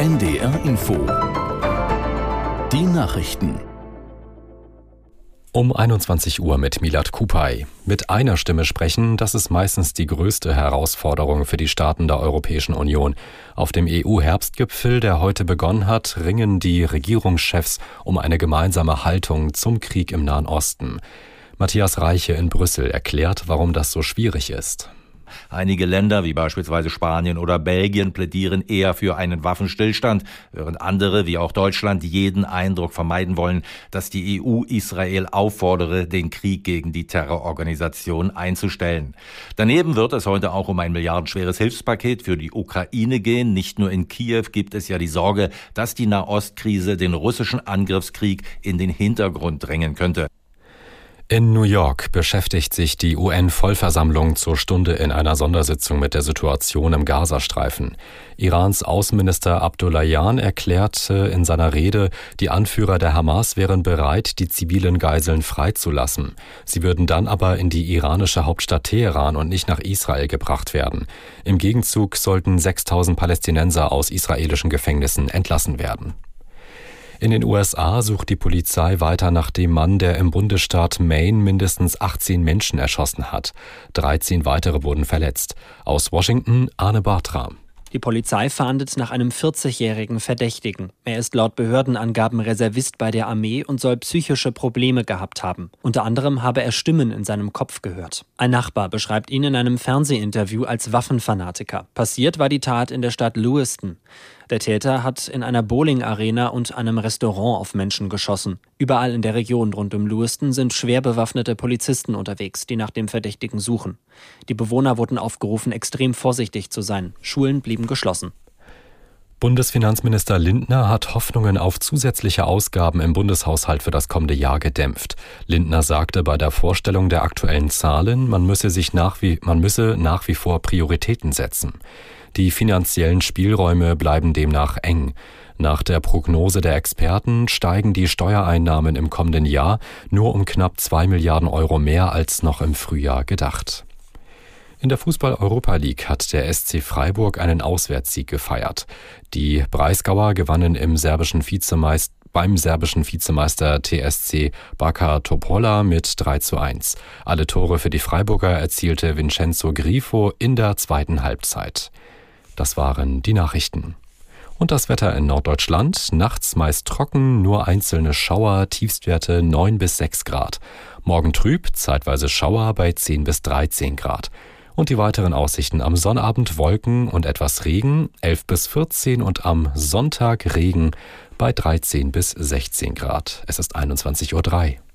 NDR Info. Die Nachrichten. Um 21 Uhr mit Milad Kupay. Mit einer Stimme sprechen, das ist meistens die größte Herausforderung für die Staaten der Europäischen Union. Auf dem EU-Herbstgipfel, der heute begonnen hat, ringen die Regierungschefs um eine gemeinsame Haltung zum Krieg im Nahen Osten. Matthias Reiche in Brüssel erklärt, warum das so schwierig ist. Einige Länder, wie beispielsweise Spanien oder Belgien, plädieren eher für einen Waffenstillstand, während andere, wie auch Deutschland, jeden Eindruck vermeiden wollen, dass die EU Israel auffordere, den Krieg gegen die Terrororganisation einzustellen. Daneben wird es heute auch um ein milliardenschweres Hilfspaket für die Ukraine gehen. Nicht nur in Kiew gibt es ja die Sorge, dass die Nahostkrise den russischen Angriffskrieg in den Hintergrund drängen könnte. In New York beschäftigt sich die UN-Vollversammlung zur Stunde in einer Sondersitzung mit der Situation im Gazastreifen. Irans Außenminister Abdullahian erklärte in seiner Rede, die Anführer der Hamas wären bereit, die zivilen Geiseln freizulassen. Sie würden dann aber in die iranische Hauptstadt Teheran und nicht nach Israel gebracht werden. Im Gegenzug sollten 6000 Palästinenser aus israelischen Gefängnissen entlassen werden. In den USA sucht die Polizei weiter nach dem Mann, der im Bundesstaat Maine mindestens 18 Menschen erschossen hat. 13 weitere wurden verletzt. Aus Washington Arne Bartram. Die Polizei fahndet nach einem 40-jährigen Verdächtigen. Er ist laut Behördenangaben Reservist bei der Armee und soll psychische Probleme gehabt haben. Unter anderem habe er Stimmen in seinem Kopf gehört. Ein Nachbar beschreibt ihn in einem Fernsehinterview als Waffenfanatiker. Passiert war die Tat in der Stadt Lewiston. Der Täter hat in einer Bowling-Arena und einem Restaurant auf Menschen geschossen. Überall in der Region rund um Lewiston sind schwer bewaffnete Polizisten unterwegs, die nach dem Verdächtigen suchen. Die Bewohner wurden aufgerufen, extrem vorsichtig zu sein. Schulen blieben geschlossen. Bundesfinanzminister Lindner hat Hoffnungen auf zusätzliche Ausgaben im Bundeshaushalt für das kommende Jahr gedämpft. Lindner sagte bei der Vorstellung der aktuellen Zahlen, man müsse sich nach wie, man müsse nach wie vor Prioritäten setzen. Die finanziellen Spielräume bleiben demnach eng. Nach der Prognose der Experten steigen die Steuereinnahmen im kommenden Jahr nur um knapp zwei Milliarden Euro mehr als noch im Frühjahr gedacht. In der Fußball-Europa League hat der SC Freiburg einen Auswärtssieg gefeiert. Die Breisgauer gewannen im serbischen Vizemeister beim serbischen Vizemeister TSC Baka Topola mit 3 zu 1. Alle Tore für die Freiburger erzielte Vincenzo Grifo in der zweiten Halbzeit. Das waren die Nachrichten. Und das Wetter in Norddeutschland. Nachts meist trocken, nur einzelne Schauer, Tiefstwerte 9 bis 6 Grad. Morgen trüb, zeitweise Schauer bei 10 bis 13 Grad. Und die weiteren Aussichten am Sonnabend Wolken und etwas Regen, 11 bis 14 und am Sonntag Regen bei 13 bis 16 Grad. Es ist 21.03 Uhr.